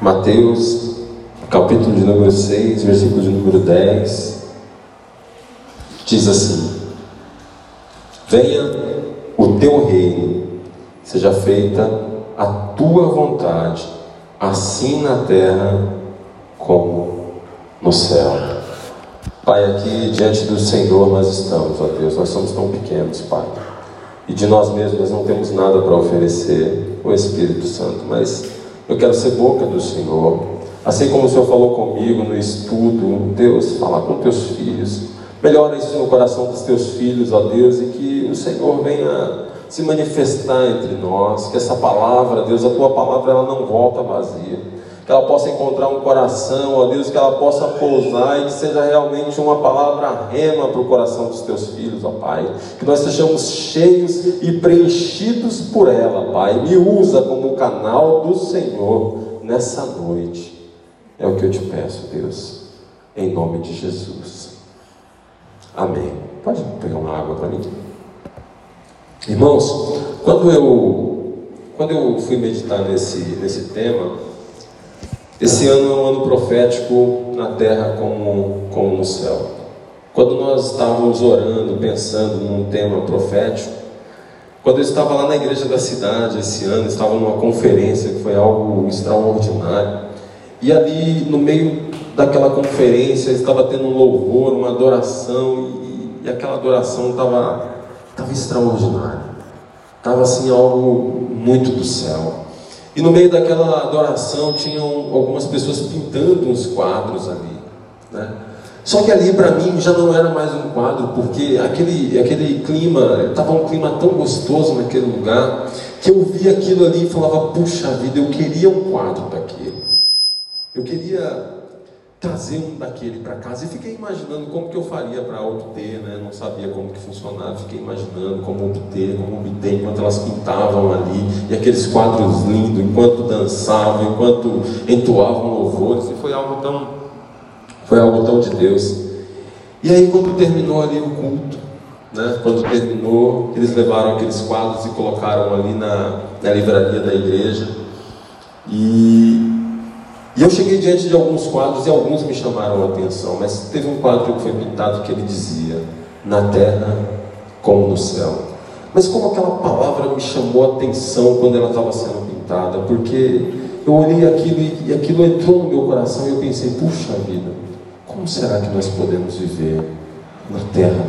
Mateus, capítulo de número 6, versículo de número 10, diz assim: Venha o teu reino, seja feita a tua vontade, assim na terra como no céu. Pai, aqui diante do Senhor nós estamos, ó Deus, nós somos tão pequenos, Pai. E de nós mesmos nós não temos nada para oferecer, o Espírito Santo, mas eu quero ser boca do Senhor. Assim como o Senhor falou comigo no estudo, Deus, fala com teus filhos. Melhora isso no coração dos teus filhos, ó Deus, e que o Senhor venha se manifestar entre nós, que essa palavra, Deus, a tua palavra, ela não volta vazia. Que ela possa encontrar um coração, ó Deus, que ela possa pousar e que seja realmente uma palavra rema para o coração dos teus filhos, ó Pai. Que nós sejamos cheios e preenchidos por ela, Pai. Me usa como canal do Senhor nessa noite. É o que eu te peço, Deus, em nome de Jesus. Amém. Pode pegar uma água para mim? Irmãos, quando eu, quando eu fui meditar nesse, nesse tema, esse ano é um ano profético na terra como, como no céu. Quando nós estávamos orando, pensando num tema profético, quando eu estava lá na igreja da cidade esse ano, estava numa conferência que foi algo extraordinário. E ali, no meio daquela conferência, estava tendo um louvor, uma adoração, e, e aquela adoração estava, estava extraordinária. Estava assim algo muito do céu. E no meio daquela adoração tinham algumas pessoas pintando uns quadros ali. Né? Só que ali para mim já não era mais um quadro, porque aquele, aquele clima, estava um clima tão gostoso naquele lugar, que eu via aquilo ali e falava, puxa vida, eu queria um quadro daquele. Eu queria trazer um daquele para casa e fiquei imaginando como que eu faria para obter, né? Não sabia como que funcionava, fiquei imaginando como obter, como obter enquanto elas pintavam ali e aqueles quadros lindos, enquanto dançavam, enquanto entoavam louvores, e foi algo tão foi algo tão de Deus. E aí quando terminou ali o culto, né? Quando terminou, eles levaram aqueles quadros e colocaram ali na, na livraria da igreja. E e eu cheguei diante de alguns quadros e alguns me chamaram a atenção, mas teve um quadro que foi pintado que ele dizia: Na terra como no céu. Mas como aquela palavra me chamou a atenção quando ela estava sendo pintada, porque eu olhei aquilo e aquilo entrou no meu coração e eu pensei: puxa vida, como será que nós podemos viver na terra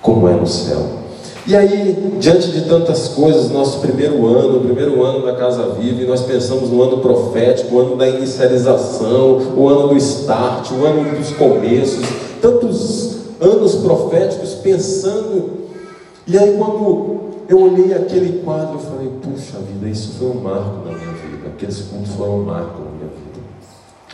como é no céu? E aí, diante de tantas coisas, nosso primeiro ano, o primeiro ano da Casa Viva, e nós pensamos no ano profético, o ano da inicialização, o ano do start, o ano dos começos, tantos anos proféticos pensando. E aí, quando eu olhei aquele quadro, eu falei: puxa vida, isso foi um marco na minha vida, aqueles cultos foram um marco na minha vida.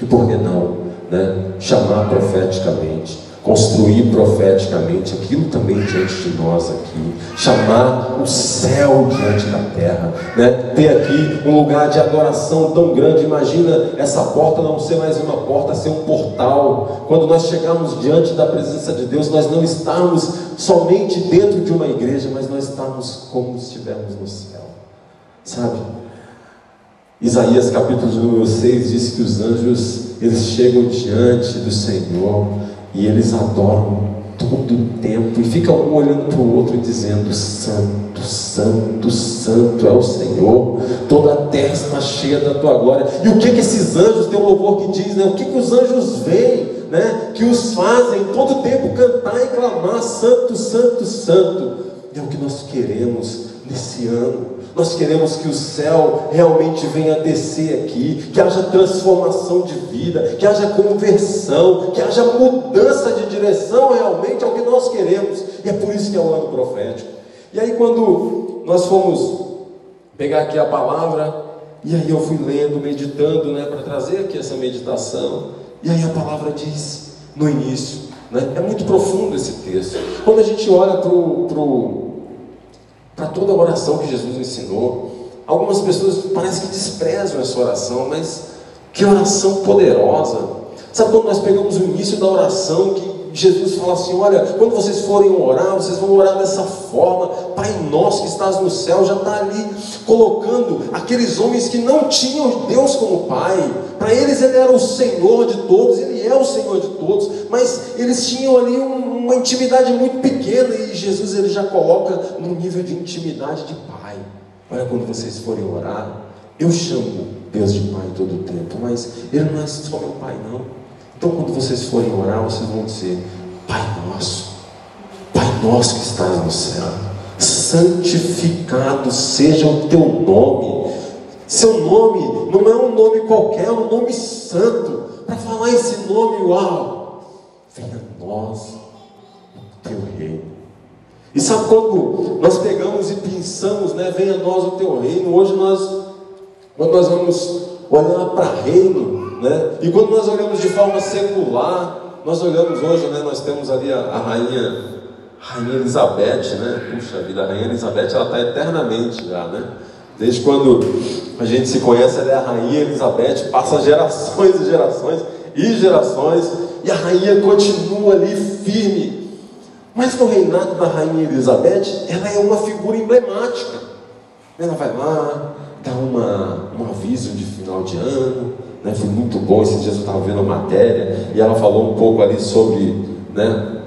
E por que não né, chamar profeticamente? Construir profeticamente aquilo também diante de nós aqui, chamar o céu diante da terra, né? ter aqui um lugar de adoração tão grande. Imagina essa porta não ser mais uma porta, ser um portal. Quando nós chegarmos diante da presença de Deus, nós não estamos somente dentro de uma igreja, mas nós estamos como se estivermos no céu, sabe? Isaías capítulo número 6 diz que os anjos eles chegam diante do Senhor e eles adoram todo o tempo e ficam um olhando para o outro e dizendo: Santo, Santo, Santo é o Senhor, toda a terra está cheia da tua glória. E o que que esses anjos, tem um louvor que diz, né? O que que os anjos veem, né? Que os fazem todo o tempo cantar e clamar: Santo, Santo, Santo. E é o que nós queremos nesse ano nós queremos que o céu realmente venha descer aqui, que haja transformação de vida, que haja conversão, que haja mudança de direção realmente ao que nós queremos. E é por isso que é o ano profético. E aí quando nós fomos pegar aqui a palavra, e aí eu fui lendo, meditando, né, para trazer aqui essa meditação. E aí a palavra diz no início, né, é muito profundo esse texto. Quando a gente olha para o para toda a oração que Jesus ensinou. Algumas pessoas parece que desprezam essa oração, mas que oração poderosa. Sabe quando nós pegamos o início da oração, que Jesus fala assim: olha, quando vocês forem orar, vocês vão orar dessa forma. Pai nosso que estás no céu, já está ali colocando aqueles homens que não tinham Deus como Pai. Para eles ele era o Senhor de todos, ele é o Senhor de todos, mas eles tinham ali uma intimidade muito pequena e Jesus ele já coloca no nível de intimidade de Pai. Olha, quando vocês forem orar, eu chamo Deus de Pai todo o tempo, mas Ele não é só meu Pai, não. Então, quando vocês forem orar, vocês vão dizer: Pai nosso, Pai nosso que estás no céu, santificado seja o teu nome. Seu nome não é um nome qualquer, é um nome santo. Para falar esse nome, uau, venha a nós o teu reino. E sabe quando nós pegamos e pensamos, né? Venha a nós o teu reino. Hoje nós, quando nós vamos olhar para reino, né? E quando nós olhamos de forma secular, nós olhamos hoje, né? Nós temos ali a, a rainha Rainha Elizabeth, né? Puxa vida, a Rainha Elizabeth, ela está eternamente já, né? Desde quando a gente se conhece, ela é a Rainha Elizabeth, passa gerações e gerações e gerações, e a rainha continua ali firme. Mas no reinado da Rainha Elizabeth, ela é uma figura emblemática. Ela vai lá, dá uma, um aviso de final de ano, né? foi muito bom. Esse dia eu estava vendo a matéria e ela falou um pouco ali sobre né,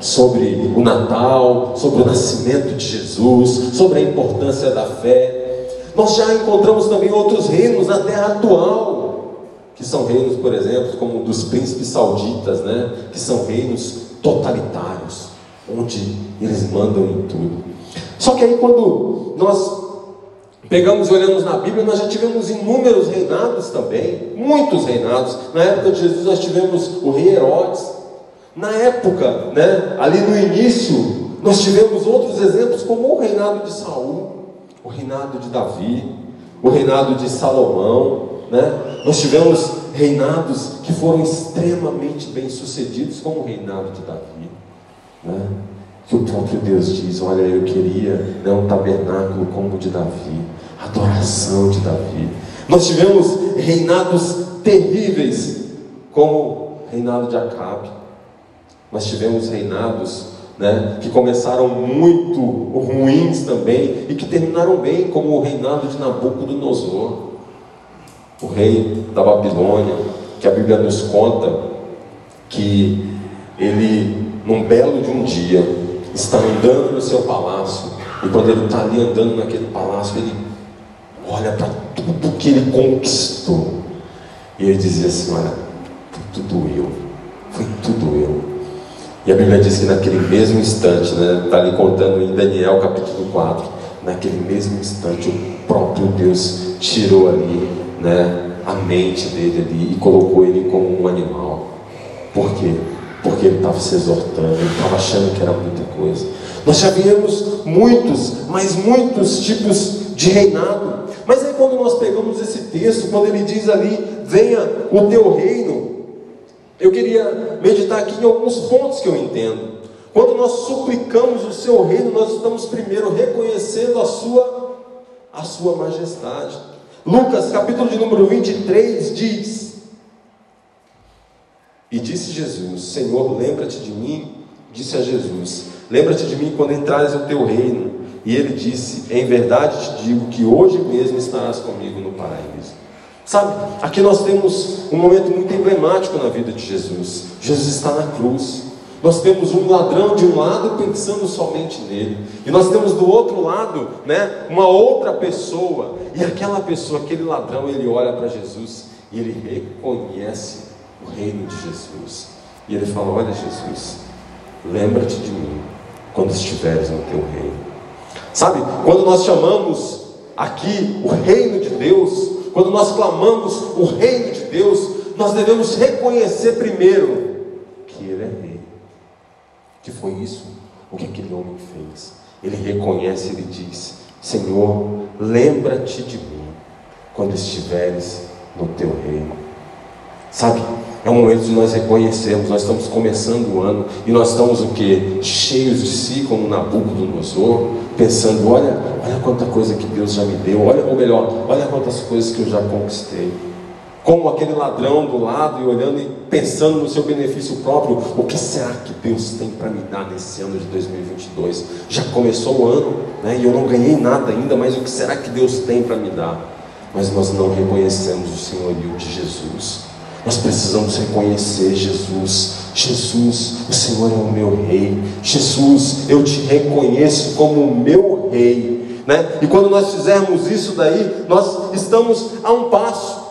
sobre o Natal, sobre o nascimento de Jesus, sobre a importância da fé. Nós já encontramos também outros reinos na terra atual, que são reinos, por exemplo, como dos príncipes sauditas, né? que são reinos totalitários, onde eles mandam em tudo. Só que aí quando nós pegamos e olhamos na Bíblia, nós já tivemos inúmeros reinados também, muitos reinados. Na época de Jesus nós tivemos o rei Herodes, na época, né, ali no início, nós tivemos outros exemplos, como o reinado de Saul, o reinado de Davi, o reinado de Salomão. Né? Nós tivemos reinados que foram extremamente bem sucedidos, como o reinado de Davi. Né? Que o próprio Deus diz: Olha, eu queria né, um tabernáculo como o de Davi, adoração de Davi. Nós tivemos reinados terríveis, como o reinado de Acabe. Nós tivemos reinados né, que começaram muito ruins também e que terminaram bem, como o reinado de Nabucodonosor, o rei da Babilônia, que a Bíblia nos conta que ele, num belo de um dia, está andando no seu palácio e quando ele está ali andando naquele palácio, ele olha para tudo que ele conquistou e ele dizia assim: Olha, tudo eu, foi tudo eu. E a Bíblia diz que naquele mesmo instante, né, está ali contando em Daniel capítulo 4, naquele mesmo instante o próprio Deus tirou ali né, a mente dele ali e colocou ele como um animal. Por quê? Porque ele estava se exortando, ele estava achando que era muita coisa. Nós já vimos muitos, mas muitos tipos de reinado. Mas aí quando nós pegamos esse texto, quando ele diz ali, venha o teu reino, eu queria meditar aqui em alguns pontos que eu entendo. Quando nós suplicamos o seu reino, nós estamos primeiro reconhecendo a sua a sua majestade. Lucas, capítulo de número 23 diz: E disse Jesus: Senhor, lembra-te de mim. Disse a Jesus: Lembra-te de mim quando entrares no teu reino. E ele disse: Em verdade te digo que hoje mesmo estarás comigo no paraíso. Sabe, aqui nós temos um momento muito emblemático na vida de Jesus. Jesus está na cruz. Nós temos um ladrão de um lado pensando somente nele, e nós temos do outro lado, né, uma outra pessoa, e aquela pessoa, aquele ladrão, ele olha para Jesus e ele reconhece o reino de Jesus. E ele fala: Olha, Jesus, lembra-te de mim quando estiveres no teu reino. Sabe, quando nós chamamos aqui o reino de Deus, quando nós clamamos o reino de Deus, nós devemos reconhecer primeiro que Ele é rei. Que foi isso o que aquele homem fez. Ele reconhece, ele diz: Senhor, lembra-te de mim quando estiveres no teu reino. Sabe, é um momento de nós reconhecermos, nós estamos começando o ano e nós estamos o que? Cheios de si, como Nabucodonosor, pensando, olha, olha quanta coisa que Deus já me deu, olha, ou melhor, olha quantas coisas que eu já conquistei. como aquele ladrão do lado e olhando e pensando no seu benefício próprio, o que será que Deus tem para me dar nesse ano de 2022? Já começou o ano, né, e eu não ganhei nada ainda, mas o que será que Deus tem para me dar? Mas nós não reconhecemos o senhorio de Jesus. Nós precisamos reconhecer Jesus. Jesus, o Senhor é o meu rei. Jesus, eu te reconheço como o meu rei. Né? E quando nós fizermos isso daí, nós estamos a um passo.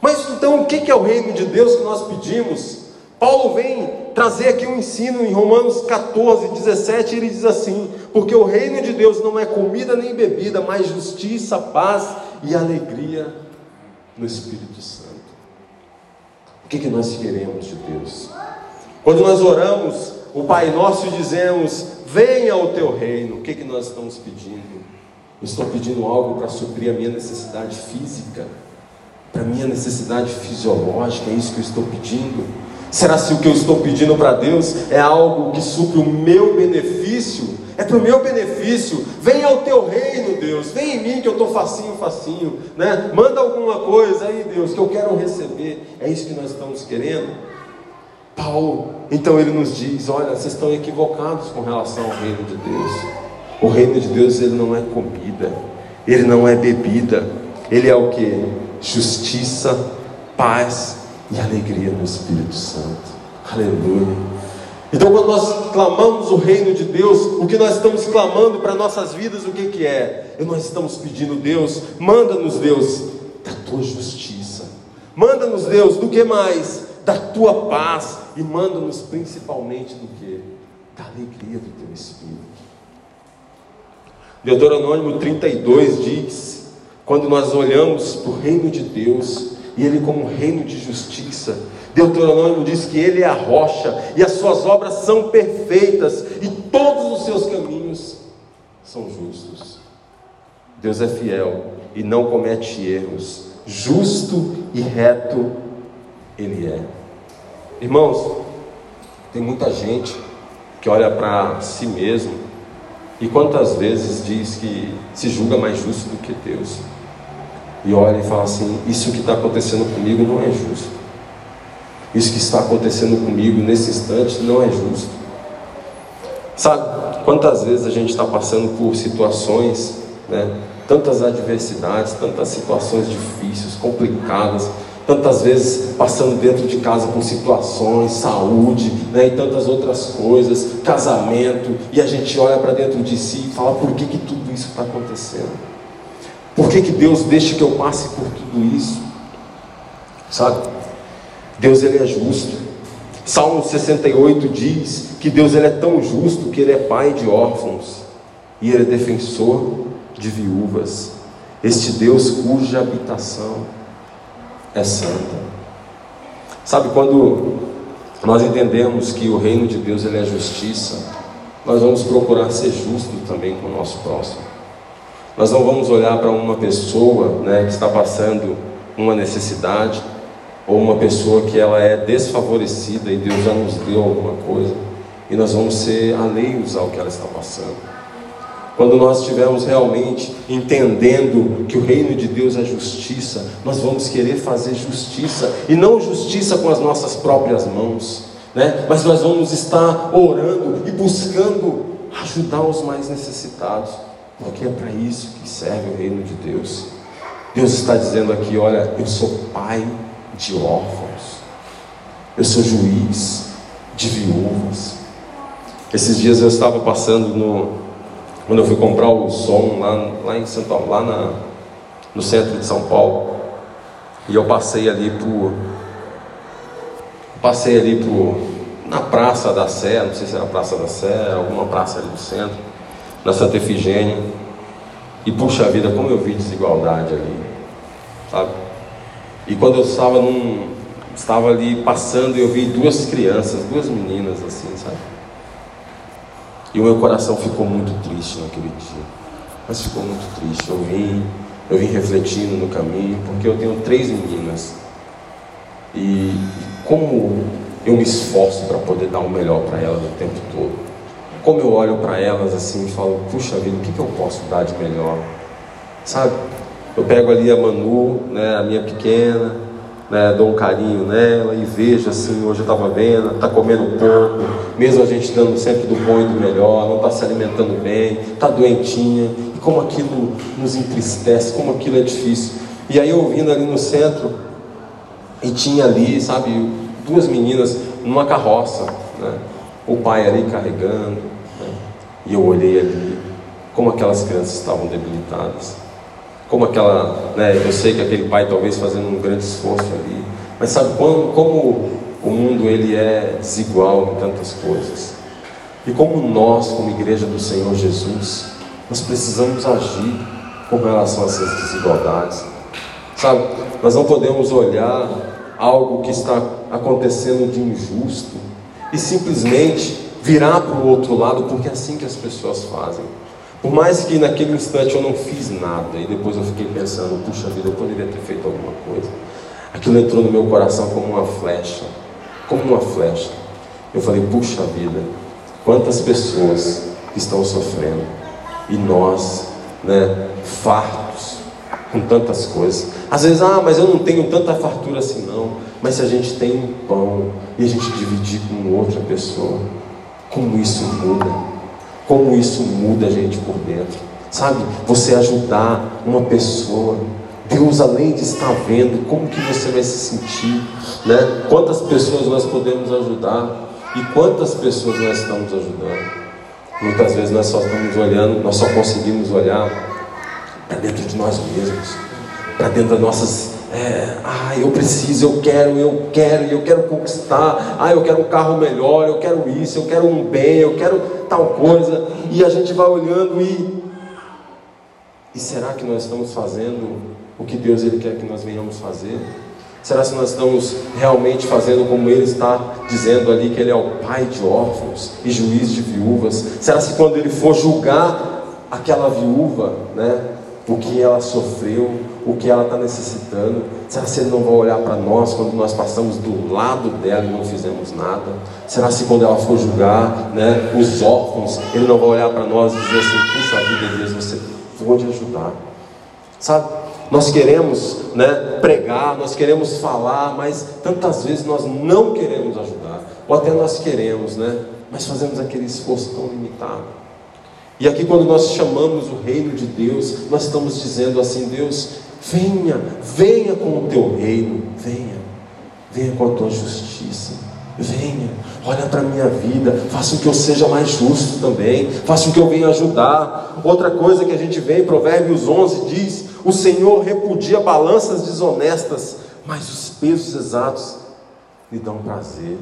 Mas então o que é o reino de Deus que nós pedimos? Paulo vem trazer aqui um ensino em Romanos 14, 17, ele diz assim: Porque o reino de Deus não é comida nem bebida, mas justiça, paz e alegria no Espírito Santo. O que, que nós queremos de Deus? Quando nós oramos, o Pai Nosso dizemos: Venha o teu reino. O que, que nós estamos pedindo? Eu estou pedindo algo para suprir a minha necessidade física para minha necessidade fisiológica, é isso que eu estou pedindo? Será se o que eu estou pedindo para Deus é algo que supre o meu benefício? É para o meu benefício. Venha ao teu reino, Deus. Vem em mim que eu estou facinho, facinho. Né? Manda alguma coisa aí, Deus, que eu quero receber. É isso que nós estamos querendo? Paulo, então ele nos diz: olha, vocês estão equivocados com relação ao reino de Deus. O reino de Deus ele não é comida, ele não é bebida, ele é o que? justiça, paz e alegria no Espírito Santo. Aleluia. Então, quando nós clamamos o reino de Deus, o que nós estamos clamando para nossas vidas, o que, que é? E nós estamos pedindo, Deus, manda-nos, Deus, da tua justiça, manda-nos, Deus, do que mais? Da tua paz, e manda-nos principalmente do que? Da alegria do teu Espírito. Deuteronômio 32 diz: quando nós olhamos para o reino de Deus e Ele como reino de justiça, Deuteronômio diz que Ele é a rocha e as suas obras são perfeitas e todos os seus caminhos são justos. Deus é fiel e não comete erros, justo e reto Ele é. Irmãos, tem muita gente que olha para si mesmo e quantas vezes diz que se julga mais justo do que Deus e olha e fala assim: Isso que está acontecendo comigo não é justo. Isso que está acontecendo comigo nesse instante não é justo. Sabe, quantas vezes a gente está passando por situações, né, tantas adversidades, tantas situações difíceis, complicadas, tantas vezes passando dentro de casa com situações, saúde, né, e tantas outras coisas, casamento, e a gente olha para dentro de si e fala: por que, que tudo isso está acontecendo? Por que, que Deus deixa que eu passe por tudo isso? Sabe? Deus ele é justo. Salmo 68 diz que Deus ele é tão justo que ele é pai de órfãos e ele é defensor de viúvas. Este Deus cuja habitação é santa. Sabe quando nós entendemos que o reino de Deus ele é justiça, nós vamos procurar ser justo também com o nosso próximo. Nós não vamos olhar para uma pessoa né, que está passando uma necessidade, ou uma pessoa que ela é desfavorecida e Deus já nos deu alguma coisa, e nós vamos ser alheios ao que ela está passando. Quando nós estivermos realmente entendendo que o reino de Deus é justiça, nós vamos querer fazer justiça, e não justiça com as nossas próprias mãos, né? mas nós vamos estar orando e buscando ajudar os mais necessitados. Porque é para isso que serve o reino de Deus. Deus está dizendo aqui: olha, eu sou pai de órfãos, eu sou juiz de viúvas. Esses dias eu estava passando no. Quando eu fui comprar o som lá, lá em São Paulo, lá na, no centro de São Paulo, e eu passei ali por. Passei ali por. na Praça da Sé, não sei se era Praça da Sé, alguma praça ali do centro na Santa Efigênia. E puxa vida, como eu vi desigualdade ali, sabe? E quando eu estava num, estava ali passando, eu vi duas crianças, duas meninas assim, sabe? E o meu coração ficou muito triste naquele dia. Mas ficou muito triste. Eu vim, eu vim refletindo no caminho, porque eu tenho três meninas. E, e como eu me esforço para poder dar o melhor para elas o tempo todo como eu olho para elas assim e falo, puxa vida, o que, que eu posso dar de melhor? Sabe? Eu pego ali a Manu, né, a minha pequena, né, dou um carinho nela e vejo assim, hoje eu estava vendo, está comendo pouco, mesmo a gente dando sempre do bom e do melhor, não está se alimentando bem, está doentinha, e como aquilo nos entristece, como aquilo é difícil. E aí eu vindo ali no centro, e tinha ali, sabe, duas meninas numa carroça, né, o pai ali carregando, e eu olhei ali, como aquelas crianças estavam debilitadas. Como aquela, né, eu sei que aquele pai talvez fazendo um grande esforço ali, mas sabe como, como o mundo ele é desigual em tantas coisas. E como nós, como igreja do Senhor Jesus, nós precisamos agir com relação a essas desigualdades. Sabe, nós não podemos olhar algo que está acontecendo de injusto e simplesmente virar para o outro lado, porque é assim que as pessoas fazem. Por mais que naquele instante eu não fiz nada, e depois eu fiquei pensando, puxa vida, eu poderia ter feito alguma coisa. Aquilo entrou no meu coração como uma flecha, como uma flecha. Eu falei, puxa vida, quantas pessoas estão sofrendo, e nós, né, fartos, com tantas coisas. Às vezes, ah, mas eu não tenho tanta fartura assim não. Mas se a gente tem um pão e a gente dividir com outra pessoa, como isso muda? Como isso muda a gente por dentro. Sabe? Você ajudar uma pessoa. Deus, além de estar vendo, como que você vai se sentir, né? Quantas pessoas nós podemos ajudar e quantas pessoas nós estamos ajudando. Muitas vezes nós só estamos olhando, nós só conseguimos olhar para dentro de nós mesmos, para dentro das nossas é, ah, eu preciso, eu quero, eu quero, eu quero conquistar. Ah, eu quero um carro melhor, eu quero isso, eu quero um bem, eu quero tal coisa. E a gente vai olhando e e será que nós estamos fazendo o que Deus ele quer que nós venhamos fazer? Será que nós estamos realmente fazendo como Ele está dizendo ali que Ele é o pai de órfãos e juiz de viúvas? Será que quando Ele for julgar aquela viúva, né, o que ela sofreu, o que ela está necessitando. Será que ele não vai olhar para nós quando nós passamos do lado dela e não fizemos nada? Será que quando ela for julgar né, os órfãos, ele não vai olhar para nós e dizer assim: puxa vida, Deus, você pode ajudar? Sabe? Nós queremos né, pregar, nós queremos falar, mas tantas vezes nós não queremos ajudar, ou até nós queremos, né, mas fazemos aquele esforço tão limitado. E aqui, quando nós chamamos o reino de Deus, nós estamos dizendo assim: Deus, venha, venha com o teu reino, venha, venha com a tua justiça, venha, olha para a minha vida, faça com que eu seja mais justo também, faça com que eu venha ajudar. Outra coisa que a gente vê em Provérbios 11 diz: O Senhor repudia balanças desonestas, mas os pesos exatos lhe dão prazer.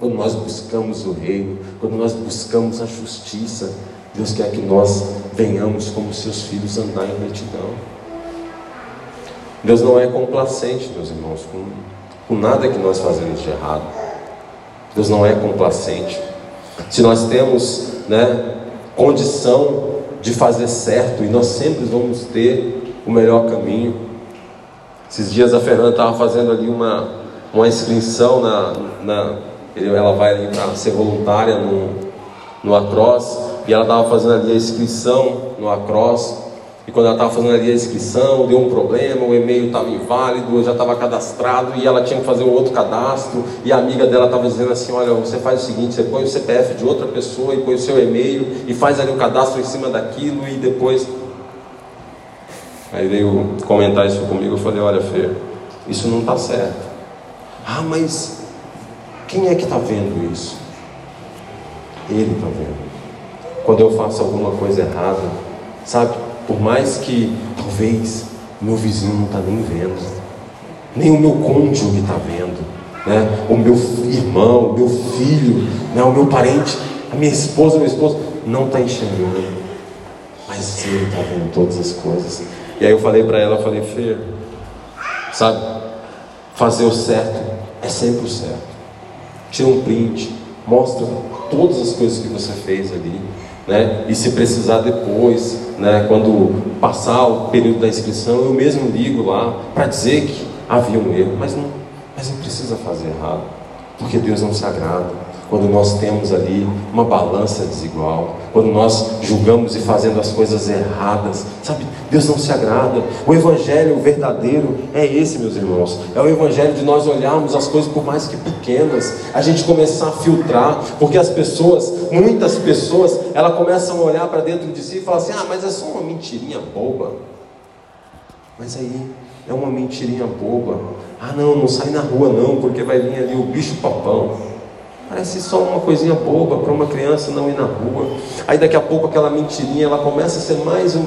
Quando nós buscamos o reino, quando nós buscamos a justiça, Deus quer que nós venhamos como seus filhos andar em retidão. Deus não é complacente, meus irmãos, com, com nada que nós fazemos de errado. Deus não é complacente. Se nós temos né, condição de fazer certo, e nós sempre vamos ter o melhor caminho. Esses dias a Fernanda estava fazendo ali uma, uma inscrição na, na ela vai ali para ser voluntária no, no Across e ela estava fazendo ali a inscrição no Across. E quando ela estava fazendo ali a inscrição, deu um problema, o e-mail estava inválido, já estava cadastrado e ela tinha que fazer um outro cadastro. E a amiga dela estava dizendo assim: Olha, você faz o seguinte, você põe o CPF de outra pessoa e põe o seu e-mail e faz ali o um cadastro em cima daquilo e depois. Aí veio comentar isso comigo. Eu falei: Olha, Fê, isso não está certo. Ah, mas quem é que está vendo isso? Ele está vendo quando eu faço alguma coisa errada, sabe? Por mais que talvez meu vizinho não está nem vendo, nem o meu cônjuge está vendo, né? O meu irmão, o meu filho, né? o meu parente, a minha esposa, meu esposo não está enxergando, mas ele está vendo todas as coisas. E aí eu falei para ela, falei, Fê, sabe? Fazer o certo é sempre o certo. Tira um print, mostra todas as coisas que você fez ali né? E se precisar depois, né? Quando passar o período da inscrição, eu mesmo ligo lá para dizer que havia um erro, mas não, mas não precisa fazer errado, porque Deus não se agrada. Quando nós temos ali uma balança desigual, quando nós julgamos e fazendo as coisas erradas, sabe? Deus não se agrada. O evangelho verdadeiro é esse, meus irmãos. É o evangelho de nós olharmos as coisas por mais que pequenas, a gente começar a filtrar, porque as pessoas, muitas pessoas, elas começam a olhar para dentro de si e falar assim: "Ah, mas é só uma mentirinha boba". Mas aí é uma mentirinha boba. Ah, não, não sai na rua não, porque vai vir ali o bicho papão. Parece só uma coisinha boba para uma criança não ir na rua. Aí daqui a pouco aquela mentirinha ela começa a ser mais um.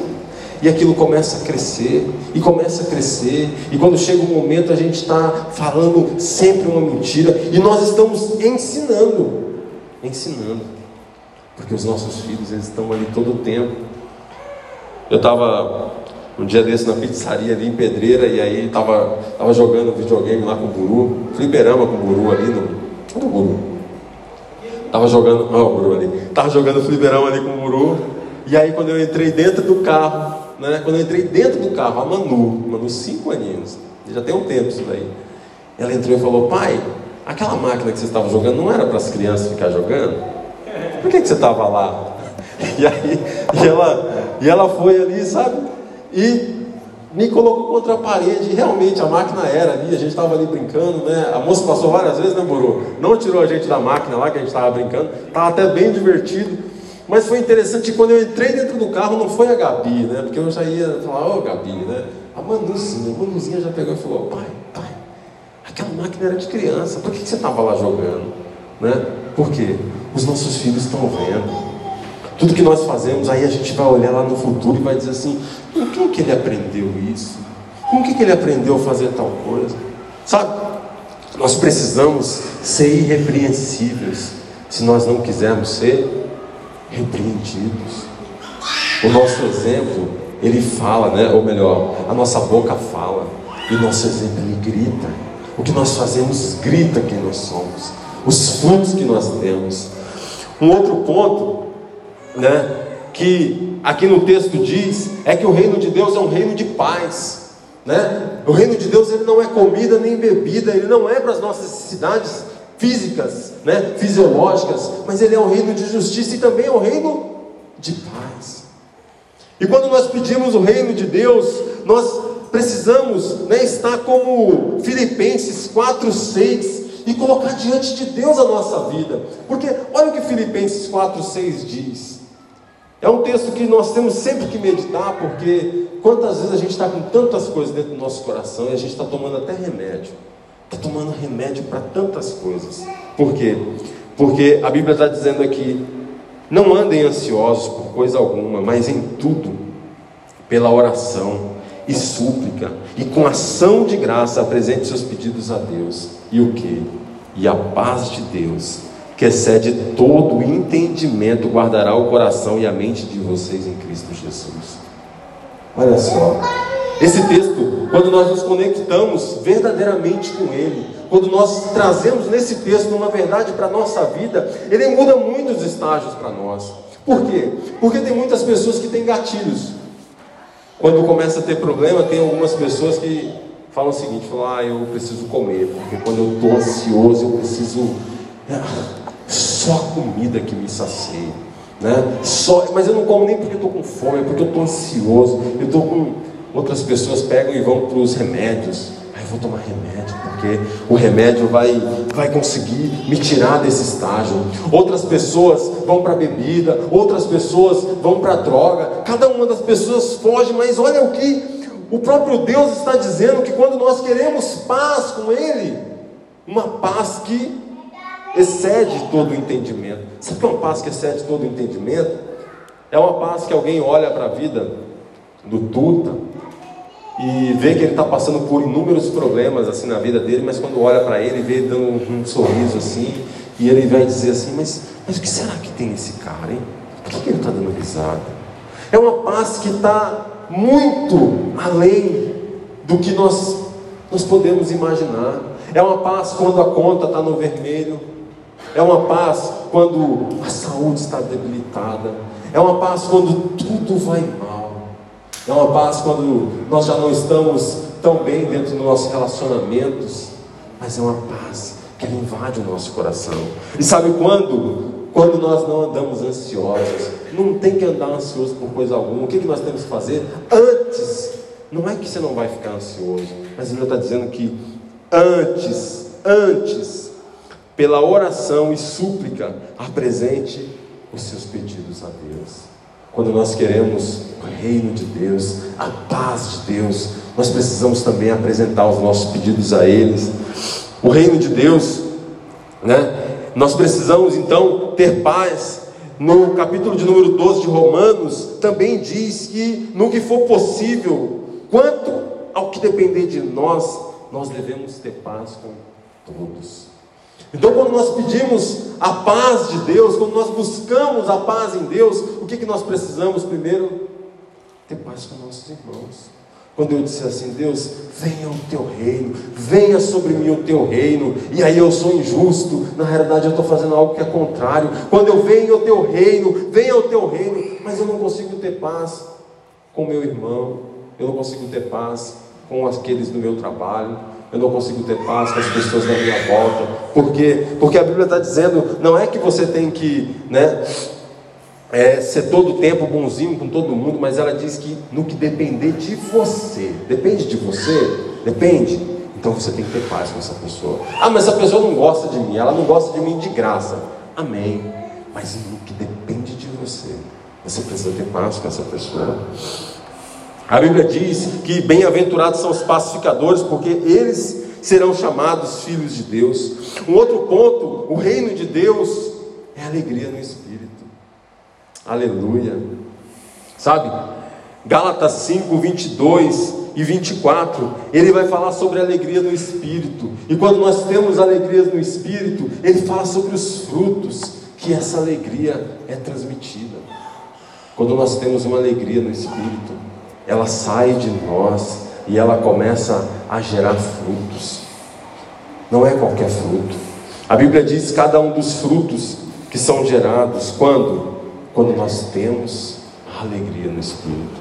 E aquilo começa a crescer, e começa a crescer, e quando chega um momento a gente está falando sempre uma mentira, e nós estamos ensinando, ensinando, porque os nossos filhos eles estão ali todo o tempo. Eu estava um dia desse na pizzaria ali em Pedreira, e aí estava tava jogando videogame lá com o Buru, fliperama com o Buru ali no, no Buru. Tava jogando, ó, o Buru ali. Tava jogando fliperão ali com o Buru. E aí quando eu entrei dentro do carro, né? Quando eu entrei dentro do carro, a Manu, Manu cinco aninhos, já tem um tempo isso daí. Ela entrou e falou, pai, aquela máquina que você estava jogando não era para as crianças ficar jogando? Por que, que você estava lá? E aí, e ela, e ela foi ali, sabe? E me colocou contra a parede, realmente a máquina era ali, a gente estava ali brincando, né? A moça passou várias vezes, né, Moro? Não tirou a gente da máquina lá que a gente estava brincando, estava até bem divertido. Mas foi interessante quando eu entrei dentro do carro, não foi a Gabi, né? Porque eu já ia falar, ô oh, Gabi, né? A Manuzinha, a Manuzinha já pegou e falou, pai, pai, aquela máquina era de criança, por que, que você estava lá jogando? Né? Por quê? Os nossos filhos estão vendo. Tudo que nós fazemos, aí a gente vai olhar lá no futuro e vai dizer assim: com quem que ele aprendeu isso? Com que, que ele aprendeu a fazer tal coisa? Sabe? Nós precisamos ser irrepreensíveis se nós não quisermos ser repreendidos. O nosso exemplo, ele fala, né? ou melhor, a nossa boca fala, e o nosso exemplo ele grita. O que nós fazemos grita quem nós somos, os frutos que nós temos. Um outro ponto né, que aqui no texto diz é que o reino de Deus é um reino de paz. Né? O reino de Deus ele não é comida nem bebida, ele não é para as nossas necessidades físicas, né, fisiológicas, mas ele é um reino de justiça e também é um reino de paz. E quando nós pedimos o reino de Deus, nós precisamos né, estar como Filipenses 4,6 e colocar diante de Deus a nossa vida. Porque olha o que Filipenses 4,6 diz. É um texto que nós temos sempre que meditar, porque quantas vezes a gente está com tantas coisas dentro do nosso coração e a gente está tomando até remédio. Está tomando remédio para tantas coisas. Por quê? Porque a Bíblia está dizendo aqui: não andem ansiosos por coisa alguma, mas em tudo, pela oração e súplica, e com ação de graça, apresente seus pedidos a Deus. E o que? E a paz de Deus que excede todo entendimento, guardará o coração e a mente de vocês em Cristo Jesus. Olha só, esse texto, quando nós nos conectamos verdadeiramente com ele, quando nós trazemos nesse texto uma verdade para a nossa vida, ele muda muitos estágios para nós. Por quê? Porque tem muitas pessoas que têm gatilhos. Quando começa a ter problema, tem algumas pessoas que falam o seguinte: falam, ah, eu preciso comer, porque quando eu estou ansioso, eu preciso só a comida que me sacia. Né? Só, mas eu não como nem porque estou com fome, é porque eu estou ansioso. Eu estou com. Outras pessoas pegam e vão para os remédios. Aí eu vou tomar remédio, porque o remédio vai, vai conseguir me tirar desse estágio. Outras pessoas vão para a bebida, outras pessoas vão para a droga. Cada uma das pessoas foge, mas olha o que o próprio Deus está dizendo: que quando nós queremos paz com Ele, uma paz que excede todo o entendimento. Sabe que é uma paz que excede todo o entendimento? É uma paz que alguém olha para a vida do Tuta e vê que ele está passando por inúmeros problemas assim na vida dele, mas quando olha para ele, vê dando um, um, sorriso assim, e ele vai dizer assim: Mas, mas o que será que tem esse cara, hein? Por que, que ele está dando risada? É uma paz que está muito além do que nós, nós podemos imaginar. É uma paz quando a conta está no vermelho, é uma paz quando a saúde está debilitada. É uma paz quando tudo vai mal. É uma paz quando nós já não estamos tão bem dentro dos nossos relacionamentos. Mas é uma paz ele invade o nosso coração. E sabe quando? Quando nós não andamos ansiosos. Não tem que andar ansioso por coisa alguma. O que, que nós temos que fazer? Antes. Não é que você não vai ficar ansioso. Mas ele está dizendo que antes, antes, pela oração e súplica, apresente os seus pedidos a Deus. Quando nós queremos o reino de Deus, a paz de Deus, nós precisamos também apresentar os nossos pedidos a eles. O reino de Deus, né? Nós precisamos então ter paz. No capítulo de número 12 de Romanos, também diz que no que for possível, quanto ao que depender de nós, nós devemos ter paz com todos. Então, quando nós pedimos a paz de Deus, quando nós buscamos a paz em Deus, o que, que nós precisamos primeiro? Ter paz com nossos irmãos. Quando eu disser assim, Deus, venha o teu reino, venha sobre mim o teu reino, e aí eu sou injusto, na realidade eu estou fazendo algo que é contrário. Quando eu venho o teu reino, venha o teu reino, mas eu não consigo ter paz com meu irmão, eu não consigo ter paz com aqueles do meu trabalho, eu não consigo ter paz com as pessoas da minha volta. Por quê? Porque a Bíblia está dizendo, não é que você tem que né, é, ser todo o tempo bonzinho com todo mundo, mas ela diz que no que depender de você, depende de você, depende. Então você tem que ter paz com essa pessoa. Ah, mas essa pessoa não gosta de mim, ela não gosta de mim de graça. Amém. Mas no que depende de você, você precisa ter paz com essa pessoa. A Bíblia diz que bem-aventurados são os pacificadores, porque eles serão chamados filhos de Deus. Um outro ponto, o reino de Deus é alegria no espírito. Aleluia. Sabe? Gálatas 5, 22 e 24, ele vai falar sobre alegria no espírito. E quando nós temos alegria no espírito, ele fala sobre os frutos que essa alegria é transmitida. Quando nós temos uma alegria no espírito, ela sai de nós e ela começa a gerar frutos. Não é qualquer fruto. A Bíblia diz cada um dos frutos que são gerados quando? Quando nós temos alegria no Espírito.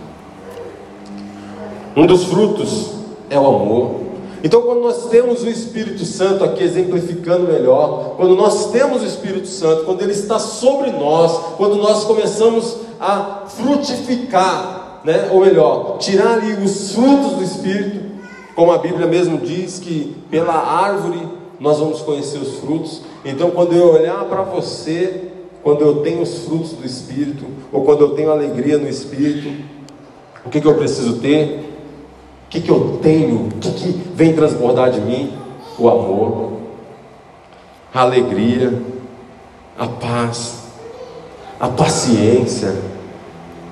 Um dos frutos é o amor. Então, quando nós temos o Espírito Santo aqui exemplificando melhor, quando nós temos o Espírito Santo, quando ele está sobre nós, quando nós começamos a frutificar né? ou melhor, tirar ali os frutos do Espírito, como a Bíblia mesmo diz que pela árvore nós vamos conhecer os frutos. Então, quando eu olhar para você, quando eu tenho os frutos do Espírito, ou quando eu tenho alegria no Espírito, o que, que eu preciso ter? O que, que eu tenho? O que, que vem transbordar de mim? O amor, a alegria, a paz, a paciência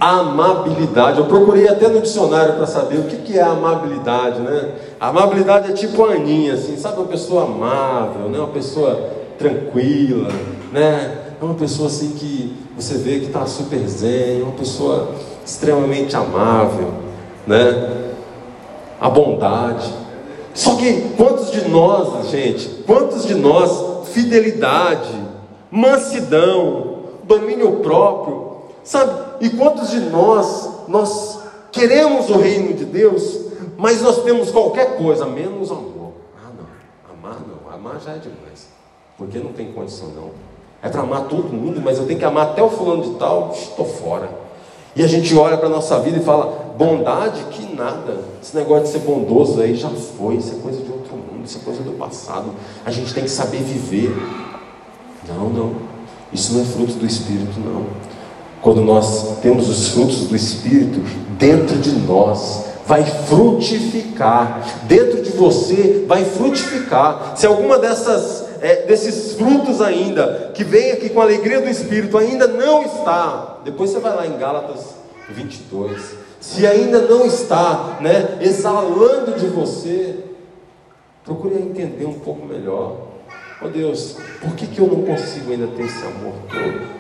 amabilidade. Eu procurei até no dicionário para saber o que, que é amabilidade, né? Amabilidade é tipo a Aninha, assim, sabe? Uma pessoa amável, né? Uma pessoa tranquila, né? É uma pessoa assim que você vê que está super zen, uma pessoa extremamente amável, né? A bondade. Só que quantos de nós, gente, quantos de nós, fidelidade, mansidão, domínio próprio, sabe? E quantos de nós, nós queremos o reino de Deus, mas nós temos qualquer coisa, menos amor. Ah, não, amar não, amar já é demais, porque não tem condição não. É para amar todo mundo, mas eu tenho que amar até o fulano de tal, estou fora. E a gente olha para a nossa vida e fala, bondade que nada. Esse negócio de ser bondoso aí já foi, isso é coisa de outro mundo, isso é coisa do passado. A gente tem que saber viver. Não, não. Isso não é fruto do Espírito, não. Quando nós temos os frutos do Espírito dentro de nós, vai frutificar. Dentro de você vai frutificar. Se alguma dessas é, desses frutos ainda que vem aqui com a alegria do Espírito ainda não está, depois você vai lá em Gálatas 22. Se ainda não está, né, exalando de você, procure entender um pouco melhor. Oh Deus, por que, que eu não consigo ainda ter esse amor todo?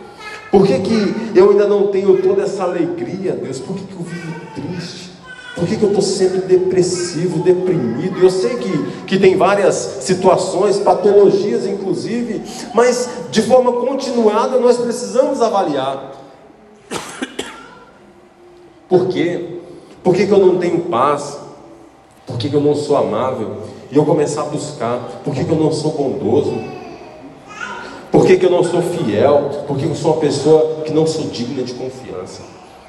Por que, que eu ainda não tenho toda essa alegria, Deus? Por que, que eu vivo triste? Por que, que eu estou sempre depressivo, deprimido? Eu sei que, que tem várias situações, patologias inclusive, mas de forma continuada nós precisamos avaliar. Por quê? Por que, que eu não tenho paz? Por que, que eu não sou amável? e eu começar a buscar por que, que eu não sou bondoso, por que, que eu não sou fiel, por que eu sou uma pessoa que não sou digna de confiança.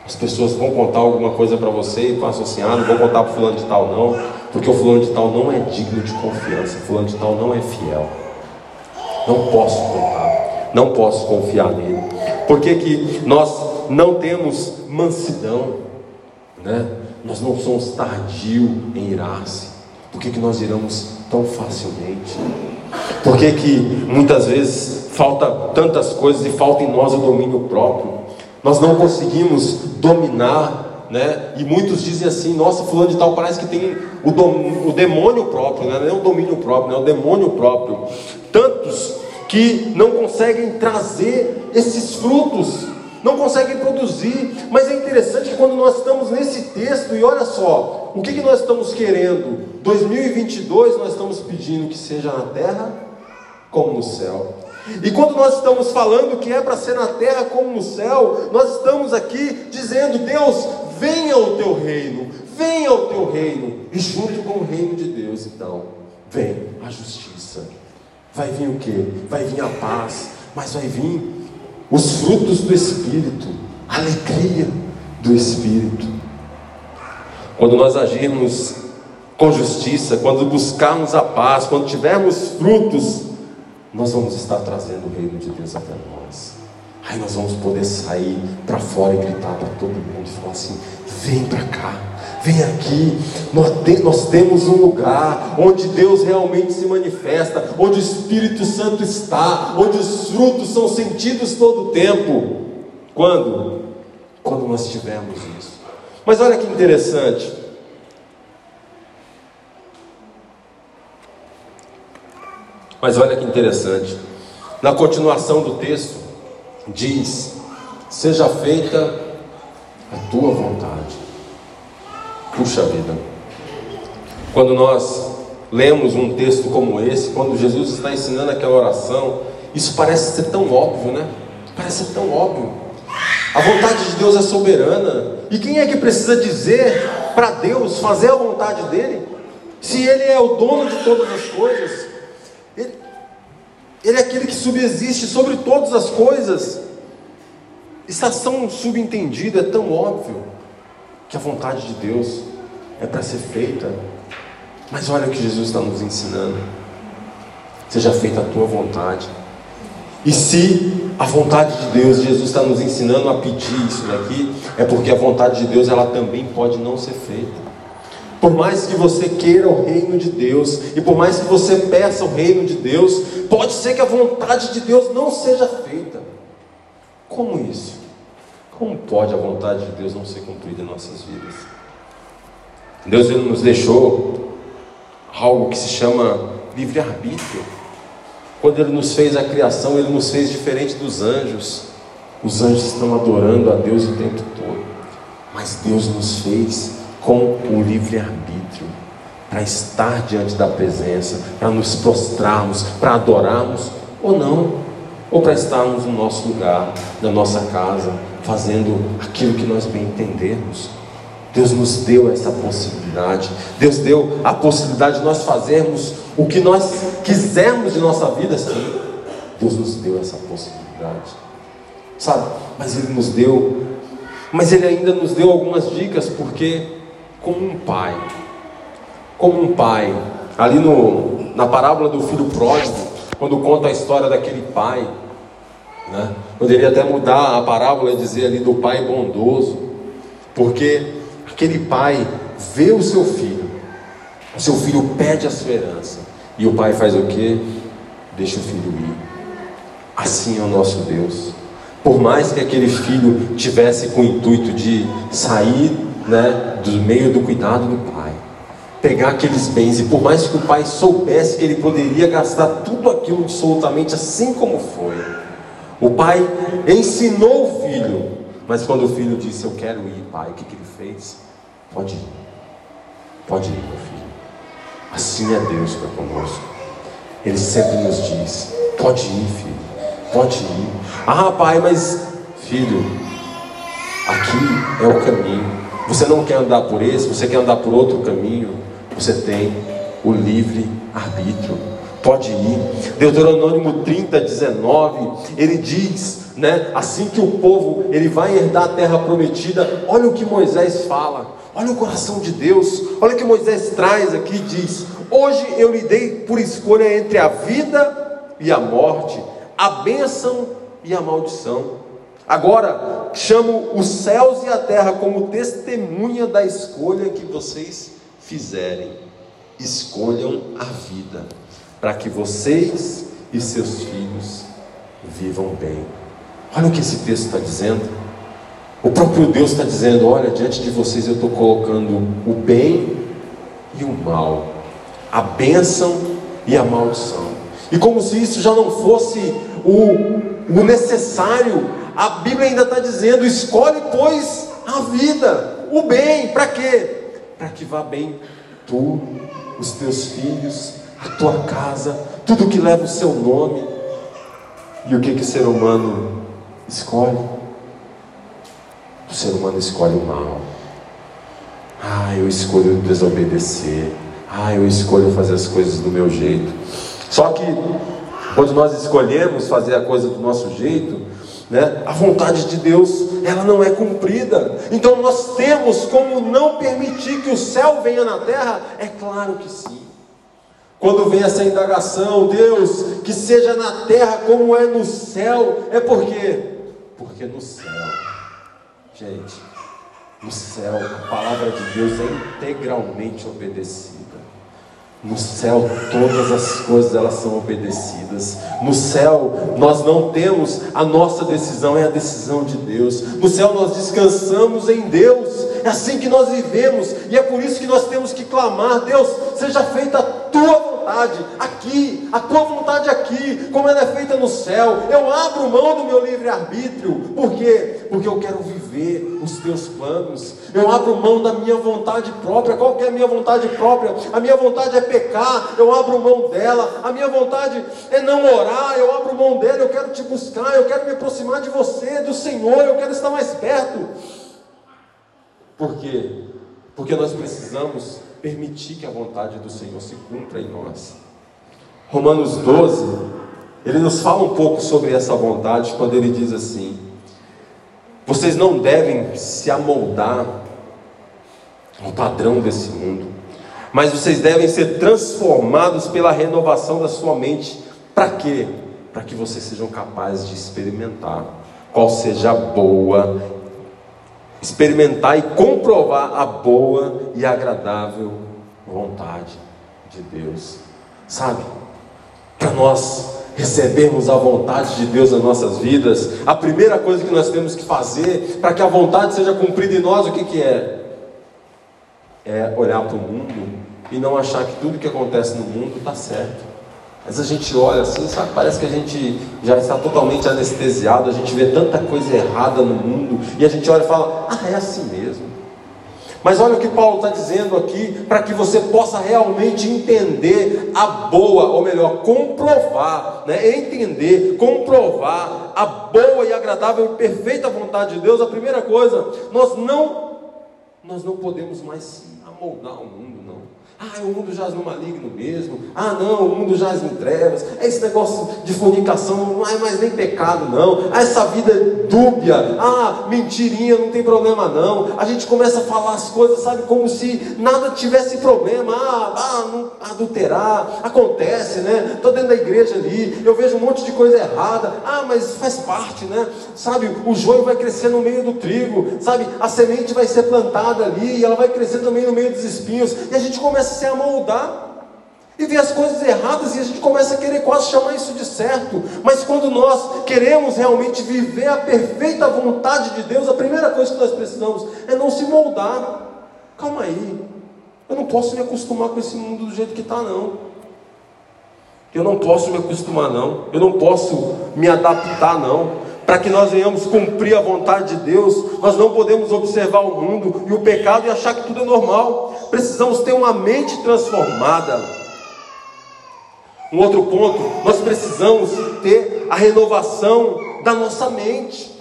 As pessoas vão contar alguma coisa para você e passam assim: ah, não vou contar para fulano de tal, não, porque o fulano de tal não é digno de confiança, o fulano de tal não é fiel. Não posso contar, não posso confiar nele. Por que, que nós não temos mansidão? Né? Nós não somos tardio em irar-se. Por que, que nós iramos tão facilmente? Por que, que muitas vezes falta tantas coisas e falta em nós o domínio próprio? Nós não conseguimos dominar, né? E muitos dizem assim: nossa, fulano de tal parece que tem o, dom, o demônio próprio, né? não é o domínio próprio, é o demônio próprio. Tantos que não conseguem trazer esses frutos, não conseguem produzir. Mas é interessante que quando nós estamos nesse texto, e olha só, o que, que nós estamos querendo? 2022 nós estamos pedindo que seja na terra como no céu. E quando nós estamos falando que é para ser na terra como no céu, nós estamos aqui dizendo: Deus, venha o teu reino, venha o teu reino, e junto com o reino de Deus, então, vem a justiça. Vai vir o que? Vai vir a paz, mas vai vir os frutos do Espírito, a alegria do Espírito. Quando nós agirmos com justiça, quando buscarmos a paz, quando tivermos frutos nós vamos estar trazendo o reino de Deus até nós. Aí nós vamos poder sair para fora e gritar para todo mundo e falar assim: vem para cá, vem aqui. Nós, te, nós temos um lugar onde Deus realmente se manifesta, onde o Espírito Santo está, onde os frutos são sentidos todo o tempo. Quando? Quando nós tivermos isso. Mas olha que interessante. Mas olha que interessante. Na continuação do texto, diz: Seja feita a tua vontade. Puxa vida. Quando nós lemos um texto como esse, quando Jesus está ensinando aquela oração, isso parece ser tão óbvio, né? Parece ser tão óbvio. A vontade de Deus é soberana. E quem é que precisa dizer para Deus fazer a vontade dele? Se ele é o dono de todas as coisas, ele, ele é aquele que subsiste sobre todas as coisas. Está tão subentendido, é tão óbvio, que a vontade de Deus é para ser feita. Mas olha o que Jesus está nos ensinando. Seja feita a tua vontade. E se a vontade de Deus, Jesus está nos ensinando a pedir isso daqui, é porque a vontade de Deus ela também pode não ser feita. Por mais que você queira o reino de Deus, e por mais que você peça o reino de Deus, pode ser que a vontade de Deus não seja feita. Como isso? Como pode a vontade de Deus não ser cumprida em nossas vidas? Deus ele nos deixou algo que se chama livre-arbítrio. Quando Ele nos fez a criação, Ele nos fez diferente dos anjos. Os anjos estão adorando a Deus o tempo todo, mas Deus nos fez com o livre-arbítrio, para estar diante da presença, para nos prostrarmos, para adorarmos ou não, ou para estarmos no nosso lugar, na nossa casa, fazendo aquilo que nós bem entendermos. Deus nos deu essa possibilidade. Deus deu a possibilidade de nós fazermos o que nós quisermos de nossa vida, sim. Deus nos deu essa possibilidade. Sabe? Mas Ele nos deu, mas Ele ainda nos deu algumas dicas, porque como um pai. Como um pai. Ali no, na parábola do filho pródigo, quando conta a história daquele pai, né? poderia até mudar a parábola e dizer ali do pai bondoso, porque aquele pai vê o seu filho, o seu filho pede a sua herança, e o pai faz o que? Deixa o filho ir. Assim é o nosso Deus. Por mais que aquele filho tivesse com o intuito de sair né, do meio do cuidado do pai. Pegar aqueles bens, e por mais que o pai soubesse que ele poderia gastar tudo aquilo absolutamente assim como foi, o pai ensinou o filho, mas quando o filho disse: Eu quero ir, pai, o que, que ele fez? Pode ir, pode ir, meu filho. Assim é Deus para conosco. Ele sempre nos diz: Pode ir, filho, pode ir. Ah, pai, mas, filho, aqui é o caminho. Você não quer andar por esse, você quer andar por outro caminho, você tem. o livre arbítrio. Pode ir. Deuteronômio 30, 19, ele diz, né, assim que o povo ele vai herdar a terra prometida, olha o que Moisés fala. Olha o coração de Deus. Olha o que Moisés traz aqui diz: "Hoje eu lhe dei por escolha entre a vida e a morte, a bênção e a maldição. Agora chamo os céus e a terra como testemunha da escolha que vocês fizerem. Escolham a vida, para que vocês e seus filhos vivam bem. Olha o que esse texto está dizendo. O próprio Deus está dizendo: Olha, diante de vocês eu estou colocando o bem e o mal, a bênção e a maldição. E como se isso já não fosse o, o necessário, a Bíblia ainda está dizendo: escolhe, pois, a vida, o bem, para quê? Para que vá bem tu, os teus filhos, a tua casa, tudo que leva o seu nome. E o que, que o ser humano escolhe? O ser humano escolhe o mal. Ah, eu escolho desobedecer. Ah, eu escolho fazer as coisas do meu jeito. Só que quando nós escolhemos fazer a coisa do nosso jeito, né, a vontade de Deus ela não é cumprida. Então nós temos como não permitir que o céu venha na terra? É claro que sim. Quando vem essa indagação, Deus, que seja na terra como é no céu, é por quê? Porque no céu Gente, no céu a palavra de Deus é integralmente obedecida. No céu todas as coisas elas são obedecidas. No céu nós não temos a nossa decisão, é a decisão de Deus. No céu nós descansamos em Deus. É assim que nós vivemos e é por isso que nós temos que clamar: Deus, seja feita a tua vontade aqui, a tua vontade aqui, como ela é feita no céu. Eu abro mão do meu livre-arbítrio, por quê? Porque eu quero viver os teus planos. Eu abro mão da minha vontade própria. Qual que é a minha vontade própria? A minha vontade é pecar, eu abro mão dela. A minha vontade é não orar, eu abro mão dela. Eu quero te buscar, eu quero me aproximar de você, do Senhor, eu quero estar mais perto. Por quê? Porque nós precisamos permitir que a vontade do Senhor se cumpra em nós. Romanos 12, ele nos fala um pouco sobre essa vontade quando ele diz assim: Vocês não devem se amoldar ao padrão desse mundo, mas vocês devem ser transformados pela renovação da sua mente. Para quê? Para que vocês sejam capazes de experimentar qual seja a boa experimentar e comprovar a boa e agradável vontade de Deus. Sabe? Para nós recebermos a vontade de Deus nas nossas vidas, a primeira coisa que nós temos que fazer para que a vontade seja cumprida em nós, o que, que é? É olhar para o mundo e não achar que tudo que acontece no mundo está certo. Mas a gente olha assim, sabe, parece que a gente já está totalmente anestesiado, a gente vê tanta coisa errada no mundo, e a gente olha e fala, ah, é assim mesmo. Mas olha o que Paulo está dizendo aqui, para que você possa realmente entender a boa, ou melhor, comprovar, né? entender, comprovar a boa e agradável e perfeita vontade de Deus. A primeira coisa, nós não, nós não podemos mais amoldar o mundo. Ah, o mundo jaz no maligno mesmo. Ah, não, o mundo jaz em trevas. É esse negócio de fornicação não é mais nem pecado, não. Ah, essa vida é dúbia. Ah, mentirinha, não tem problema, não. A gente começa a falar as coisas, sabe, como se nada tivesse problema. Ah, ah não adulterar. Acontece, né? Estou dentro da igreja ali, eu vejo um monte de coisa errada. Ah, mas faz parte, né? Sabe, o joio vai crescer no meio do trigo. Sabe, a semente vai ser plantada ali e ela vai crescer também no meio dos espinhos. E a gente começa começa a se amoldar e vê as coisas erradas e a gente começa a querer quase chamar isso de certo. Mas quando nós queremos realmente viver a perfeita vontade de Deus, a primeira coisa que nós precisamos é não se moldar. Calma aí, eu não posso me acostumar com esse mundo do jeito que está, não. Eu não posso me acostumar, não. Eu não posso me adaptar, não para que nós venhamos cumprir a vontade de Deus, nós não podemos observar o mundo e o pecado e achar que tudo é normal. Precisamos ter uma mente transformada. Um outro ponto, nós precisamos ter a renovação da nossa mente.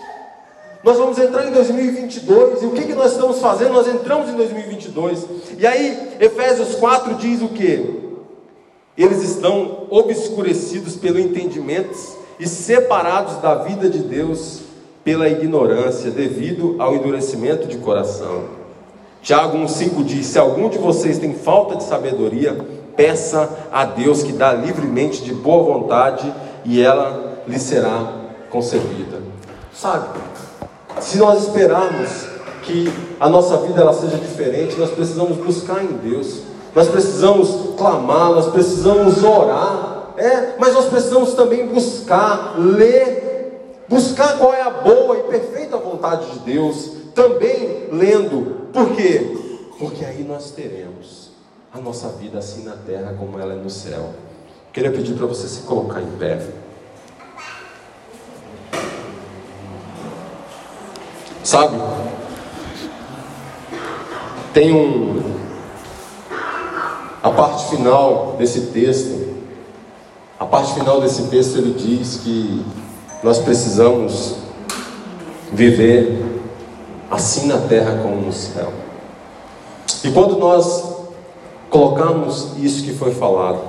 Nós vamos entrar em 2022 e o que, que nós estamos fazendo? Nós entramos em 2022 e aí Efésios 4 diz o que? eles estão obscurecidos pelo entendimento e separados da vida de Deus pela ignorância, devido ao endurecimento de coração. Tiago 1,5 diz: Se algum de vocês tem falta de sabedoria, peça a Deus que dá livremente de boa vontade e ela lhe será concedida. Sabe, se nós esperarmos que a nossa vida ela seja diferente, nós precisamos buscar em Deus. Nós precisamos clamar, nós precisamos orar, é, mas nós precisamos também buscar, ler, buscar qual é a boa e perfeita vontade de Deus, também lendo. Por quê? Porque aí nós teremos a nossa vida assim na terra como ela é no céu. Queria pedir para você se colocar em pé. Sabe? Tem um a parte final desse texto, a parte final desse texto ele diz que nós precisamos viver assim na terra como no céu. E quando nós colocamos isso que foi falado,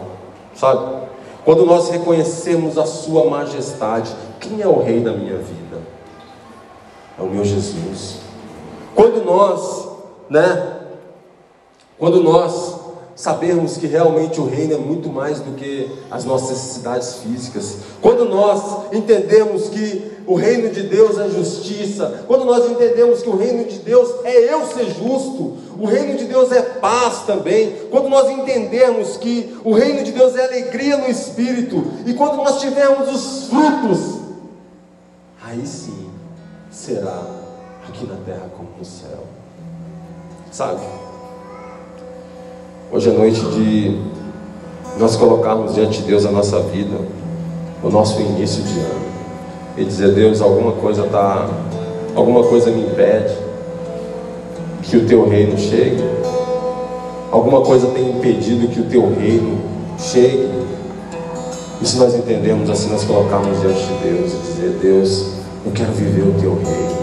sabe? Quando nós reconhecemos a Sua majestade, quem é o Rei da minha vida? É o meu Jesus. Quando nós, né? Quando nós sabermos que realmente o reino é muito mais do que as nossas necessidades físicas. Quando nós entendemos que o reino de Deus é justiça, quando nós entendemos que o reino de Deus é eu ser justo, o reino de Deus é paz também, quando nós entendemos que o reino de Deus é alegria no espírito, e quando nós tivermos os frutos, aí sim será aqui na terra como no céu. Sabe? Hoje é noite de nós colocarmos diante de Deus a nossa vida, o nosso início de ano, e dizer: Deus, alguma coisa tá, alguma coisa me impede que o teu reino chegue, alguma coisa tem impedido que o teu reino chegue. E se nós entendemos assim, nós colocarmos diante de Deus e dizer: Deus, eu quero viver o teu reino.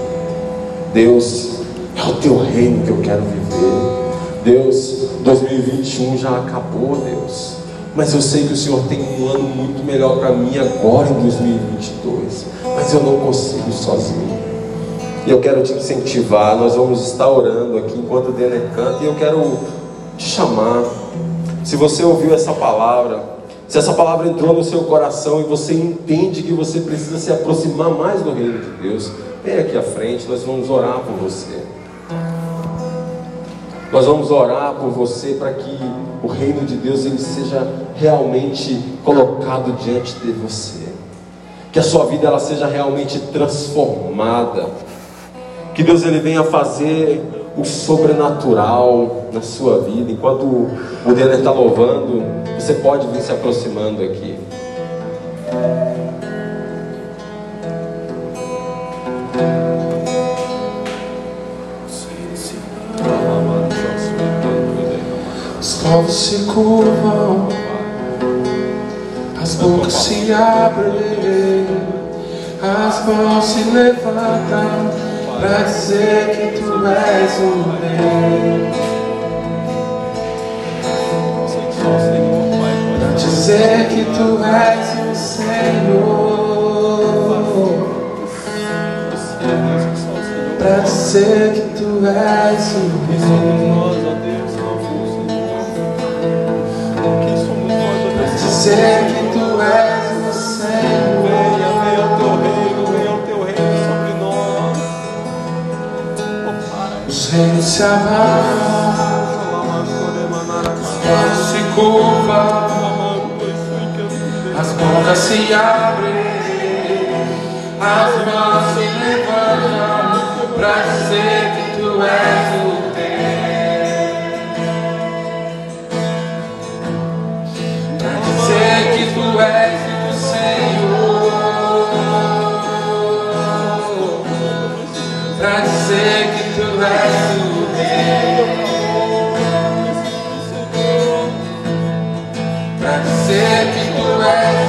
Deus, é o teu reino que eu quero viver. Deus, 2021 já acabou, Deus. Mas eu sei que o Senhor tem um ano muito melhor para mim agora em 2022. Mas eu não consigo sozinho. E eu quero te incentivar. Nós vamos estar orando aqui enquanto o Denner canta. E eu quero te chamar. Se você ouviu essa palavra, se essa palavra entrou no seu coração e você entende que você precisa se aproximar mais do reino de Deus, vem aqui à frente. Nós vamos orar por você. Nós vamos orar por você para que o reino de Deus ele seja realmente colocado diante de você. Que a sua vida ela seja realmente transformada. Que Deus ele venha fazer o sobrenatural na sua vida. Enquanto o Denner está louvando, você pode vir se aproximando aqui. Se curvam, as bocas se abrem, as mãos se levantam para dizer que tu és o rei. Para dizer que tu és o Senhor. Para dizer que tu és o rei. Que tu és o Senhor. Venha, venha o teu reino, venha o teu reino sobre nós. Os reinos se os se curvam, as bocas se abrem, as mãos se levantam para dizer que tu és o para dizer